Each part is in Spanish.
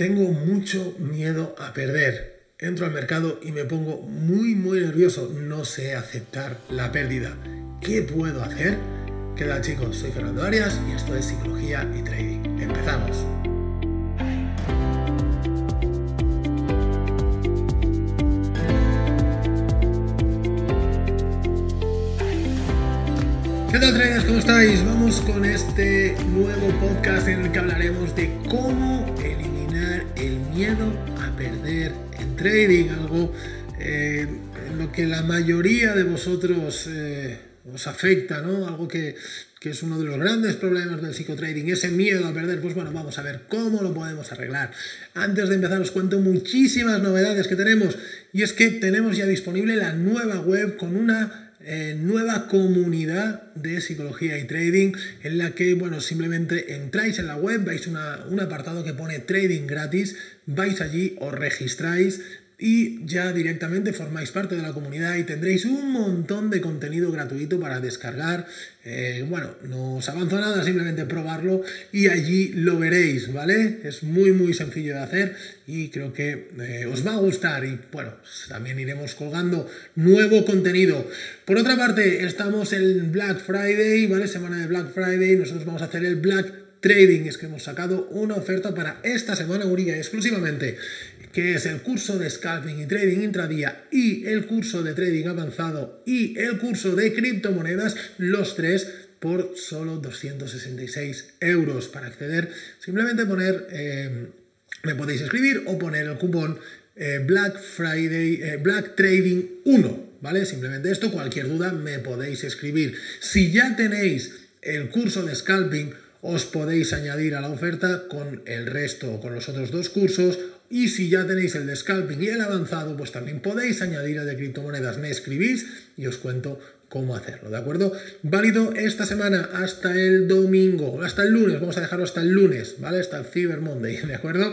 Tengo mucho miedo a perder. Entro al mercado y me pongo muy muy nervioso. No sé aceptar la pérdida. ¿Qué puedo hacer? ¿Qué tal chicos? Soy Fernando Arias y esto es Psicología y Trading. Empezamos. ¿Qué tal traders? ¿Cómo estáis? Vamos con este nuevo podcast en el que hablaremos de cómo el miedo a perder en trading, algo eh, lo que la mayoría de vosotros eh, os afecta, ¿no? Algo que, que, es uno de los grandes problemas del psicotrading, ese miedo a perder. Pues bueno, vamos a ver cómo lo podemos arreglar. Antes de empezar os cuento muchísimas novedades que tenemos y es que tenemos ya disponible la nueva web con una eh, nueva comunidad de psicología y trading en la que, bueno, simplemente entráis en la web, vais a un apartado que pone trading gratis, vais allí, os registráis, y ya directamente formáis parte de la comunidad y tendréis un montón de contenido gratuito para descargar. Eh, bueno, no os avanzo nada, simplemente probarlo y allí lo veréis, ¿vale? Es muy muy sencillo de hacer y creo que eh, os va a gustar y bueno, también iremos colgando nuevo contenido. Por otra parte, estamos en Black Friday, ¿vale? Semana de Black Friday, nosotros vamos a hacer el Black Trading, es que hemos sacado una oferta para esta semana única exclusivamente que es el curso de scalping y trading intradía y el curso de trading avanzado y el curso de criptomonedas, los tres por solo 266 euros. Para acceder, simplemente poner, eh, me podéis escribir o poner el cupón eh, Black Friday, eh, Black Trading 1, ¿vale? Simplemente esto, cualquier duda me podéis escribir. Si ya tenéis el curso de scalping, os podéis añadir a la oferta con el resto, con los otros dos cursos y si ya tenéis el de scalping y el avanzado, pues también podéis añadir el de criptomonedas. Me escribís y os cuento cómo hacerlo, ¿de acuerdo? Válido esta semana hasta el domingo, hasta el lunes, vamos a dejarlo hasta el lunes, ¿vale? Hasta el Cyber Monday, ¿de acuerdo?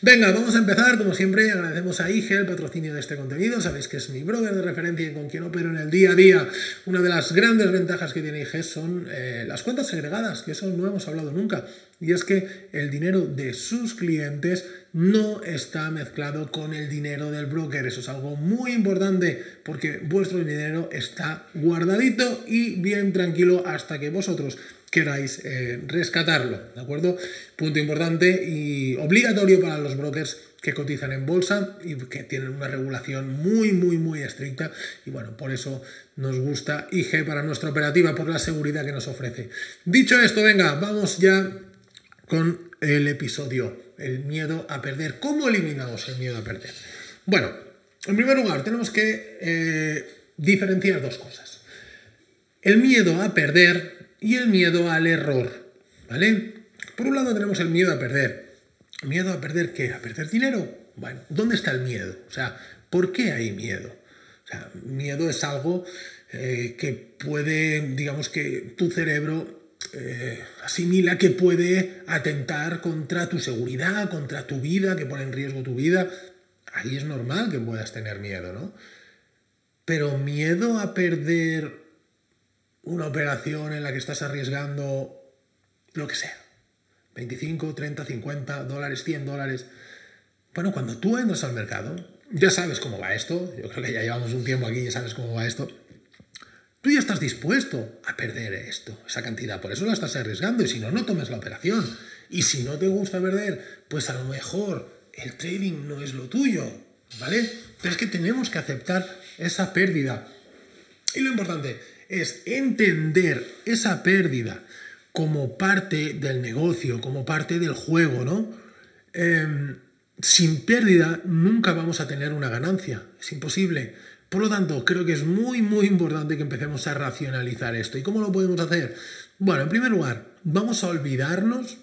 Venga, vamos a empezar, como siempre, agradecemos a IG el patrocinio de este contenido, sabéis que es mi brother de referencia y con quien opero en el día a día. Una de las grandes ventajas que tiene IG son eh, las cuentas segregadas, que eso no hemos hablado nunca, y es que el dinero de sus clientes no está mezclado con el dinero del broker. Eso es algo muy importante porque vuestro dinero está guardadito y bien tranquilo hasta que vosotros queráis eh, rescatarlo. ¿De acuerdo? Punto importante y obligatorio para los brokers que cotizan en bolsa y que tienen una regulación muy, muy, muy estricta. Y bueno, por eso nos gusta IG para nuestra operativa, por la seguridad que nos ofrece. Dicho esto, venga, vamos ya con el episodio el miedo a perder. ¿Cómo eliminamos el miedo a perder? Bueno, en primer lugar, tenemos que eh, diferenciar dos cosas. El miedo a perder y el miedo al error. ¿Vale? Por un lado tenemos el miedo a perder. ¿Miedo a perder qué? ¿A perder dinero? Bueno, ¿dónde está el miedo? O sea, ¿por qué hay miedo? O sea, miedo es algo eh, que puede, digamos que tu cerebro eh, asimila que puede atentar contra tu seguridad, contra tu vida, que pone en riesgo tu vida. Ahí es normal que puedas tener miedo, ¿no? Pero miedo a perder una operación en la que estás arriesgando lo que sea. 25, 30, 50 dólares, 100 dólares. Bueno, cuando tú entras al mercado, ya sabes cómo va esto. Yo creo que ya llevamos un tiempo aquí ya sabes cómo va esto Tú ya estás dispuesto a perder esto, esa cantidad, por eso la estás arriesgando y si no, no tomes la operación. Y si no te gusta perder, pues a lo mejor el trading no es lo tuyo, ¿vale? Pero es que tenemos que aceptar esa pérdida. Y lo importante es entender esa pérdida como parte del negocio, como parte del juego, ¿no? Em, sin pérdida nunca vamos a tener una ganancia, es imposible. Por lo tanto, creo que es muy, muy importante que empecemos a racionalizar esto. ¿Y cómo lo podemos hacer? Bueno, en primer lugar, vamos a olvidarnos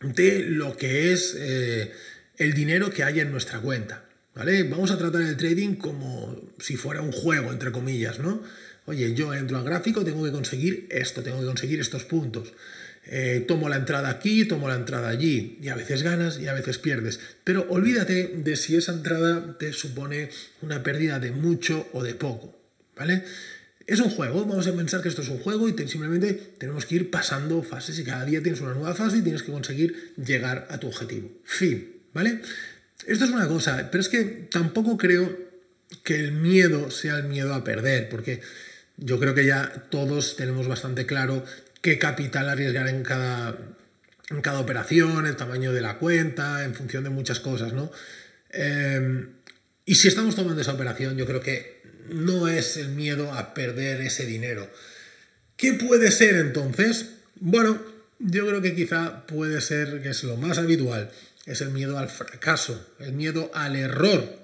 de lo que es eh, el dinero que hay en nuestra cuenta. ¿Vale? Vamos a tratar el trading como si fuera un juego, entre comillas, ¿no? Oye, yo entro al gráfico, tengo que conseguir esto, tengo que conseguir estos puntos. Eh, tomo la entrada aquí, tomo la entrada allí, y a veces ganas y a veces pierdes. Pero olvídate de si esa entrada te supone una pérdida de mucho o de poco, ¿vale? Es un juego, vamos a pensar que esto es un juego y simplemente tenemos que ir pasando fases y cada día tienes una nueva fase y tienes que conseguir llegar a tu objetivo. Fin, ¿vale? Esto es una cosa, pero es que tampoco creo que el miedo sea el miedo a perder, porque yo creo que ya todos tenemos bastante claro qué capital arriesgar en cada, en cada operación, el tamaño de la cuenta, en función de muchas cosas, ¿no? Em, y si estamos tomando esa operación, yo creo que no es el miedo a perder ese dinero. ¿Qué puede ser entonces? Bueno, yo creo que quizá puede ser, que es lo más habitual, es el miedo al fracaso, el miedo al error,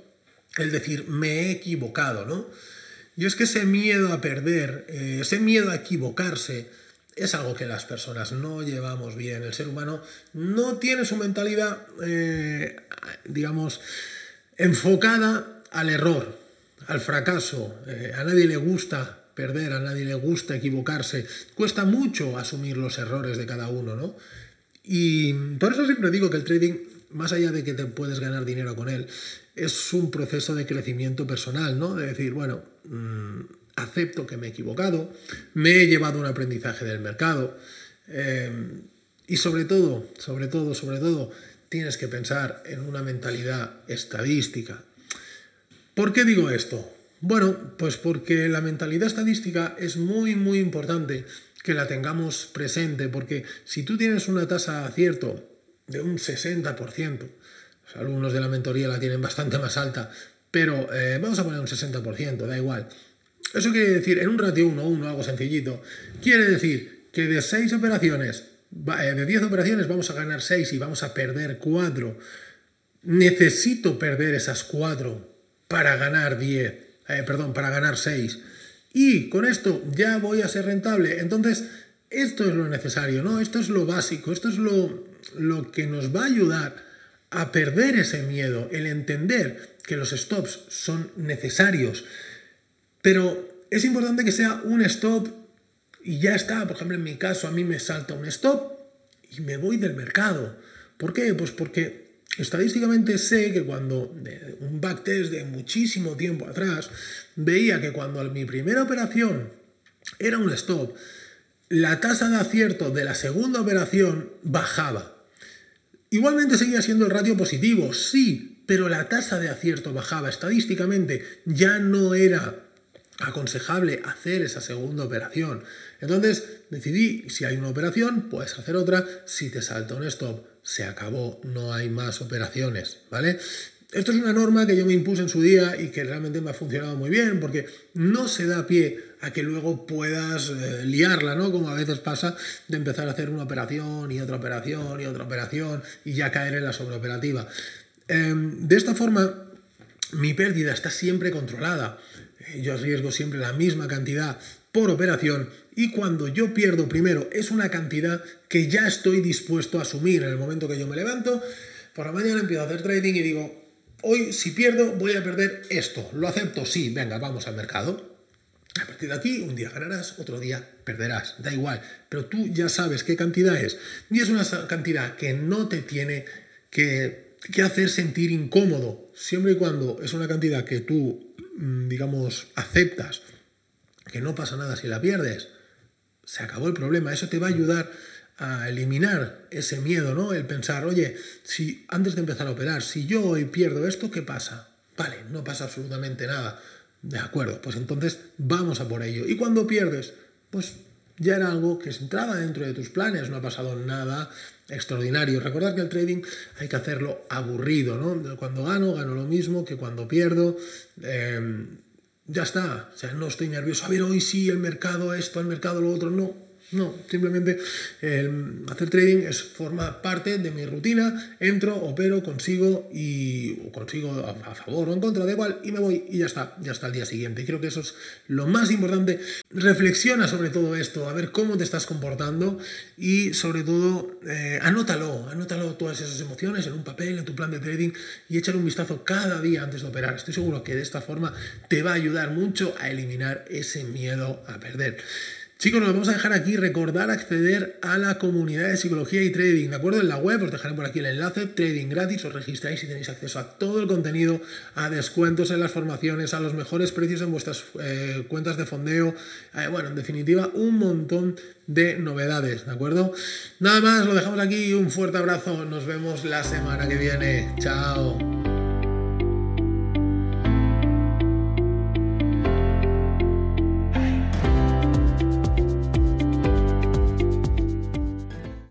el decir, me he equivocado, ¿no? Y es que ese miedo a perder, eh, ese miedo a equivocarse, es algo que las personas no llevamos bien. El ser humano no tiene su mentalidad, eh, digamos, enfocada al error, al fracaso. Eh, a nadie le gusta perder, a nadie le gusta equivocarse. Cuesta mucho asumir los errores de cada uno, ¿no? Y por eso siempre digo que el trading, más allá de que te puedes ganar dinero con él, es un proceso de crecimiento personal, ¿no? De decir, bueno, mm, acepto que me he equivocado, me he llevado un aprendizaje del mercado eh, y sobre todo, sobre todo, sobre todo, tienes que pensar en una mentalidad estadística. ¿Por qué digo esto? Bueno, pues porque la mentalidad estadística es muy, muy importante que la tengamos presente, porque si tú tienes una tasa de acierto de un 60%, los alumnos de la mentoría la tienen bastante más alta, pero eh, vamos a poner un 60%, da igual. Eso quiere decir, en un ratio 1-1, algo sencillito, quiere decir que de 6 operaciones, eh, de 10 operaciones vamos a ganar 6 y vamos a perder 4. Necesito perder esas 4 para ganar 10, eh, perdón, para ganar 6. Y con esto ya voy a ser rentable. Entonces, esto es lo necesario, ¿no? Esto es lo básico, esto es lo, lo que nos va a ayudar a perder ese miedo, el entender que los stops son necesarios. Pero es importante que sea un stop y ya está. Por ejemplo, en mi caso, a mí me salta un stop y me voy del mercado. ¿Por qué? Pues porque Estadísticamente sé que cuando un backtest de muchísimo tiempo atrás veía que cuando mi primera operación era un stop, la tasa de acierto de la segunda operación bajaba. Igualmente seguía siendo el ratio positivo, sí, pero la tasa de acierto bajaba. Estadísticamente ya no era aconsejable hacer esa segunda operación. Entonces decidí, si hay una operación, puedes hacer otra. Si te salta un stop, se acabó, no hay más operaciones, ¿vale? Esto es una norma que yo me impuse en su día y que realmente me ha funcionado muy bien porque no se da pie a que luego puedas eh, liarla, ¿no? Como a veces pasa de empezar a hacer una operación y otra operación y otra operación y ya caer en la sobreoperativa. Em, de esta forma, mi pérdida está siempre controlada. Yo arriesgo siempre la misma cantidad por operación y cuando yo pierdo primero es una cantidad que ya estoy dispuesto a asumir en el momento que yo me levanto, por la mañana empiezo a hacer trading y digo, hoy si pierdo voy a perder esto, lo acepto, sí, venga, vamos al mercado. A partir de aquí, un día ganarás, otro día perderás, da igual, pero tú ya sabes qué cantidad es. Y es una cantidad que no te tiene que, que hacer sentir incómodo, siempre y cuando es una cantidad que tú, mm, digamos, aceptas que no pasa nada si la pierdes. Se acabó el problema. Eso te va a ayudar a eliminar ese miedo, ¿no? El pensar, oye, si antes de empezar a operar, si yo hoy pierdo esto, ¿qué pasa? Vale, no pasa absolutamente nada. De acuerdo, pues entonces vamos a por ello. Y cuando pierdes, pues ya era algo que entraba dentro de tus planes, no ha pasado nada extraordinario. Recordad que el trading hay que hacerlo aburrido, ¿no? Cuando gano, gano lo mismo que cuando pierdo. Eh, ya está. O sea, no estoy nervioso. A ver, hoy sí, el mercado esto, el mercado lo otro. No. No, simplemente hacer trading es, forma parte de mi rutina, entro, opero, consigo y consigo a, favor o en contra, da igual, y me voy y ya está, ya está el día siguiente. creo que eso es lo más importante. Reflexiona sobre todo esto, a ver cómo te estás comportando y sobre todo eh, anótalo, anótalo todas esas emociones en un papel, en tu plan de trading y échale un vistazo cada día antes de operar. Estoy seguro que de esta forma te va a ayudar mucho a eliminar ese miedo a perder. Chicos, nos vamos a dejar aquí recordar acceder a la comunidad de psicología y trading, ¿de acuerdo? En la web os dejaré por aquí el enlace, trading gratis, os registráis y tenéis acceso a todo el contenido, a descuentos en las formaciones, a los mejores precios en vuestras eh, cuentas de fondeo, eh, bueno, en definitiva, un montón de novedades, ¿de acuerdo? Nada más, lo dejamos aquí, un fuerte abrazo, nos vemos la semana que viene, chao.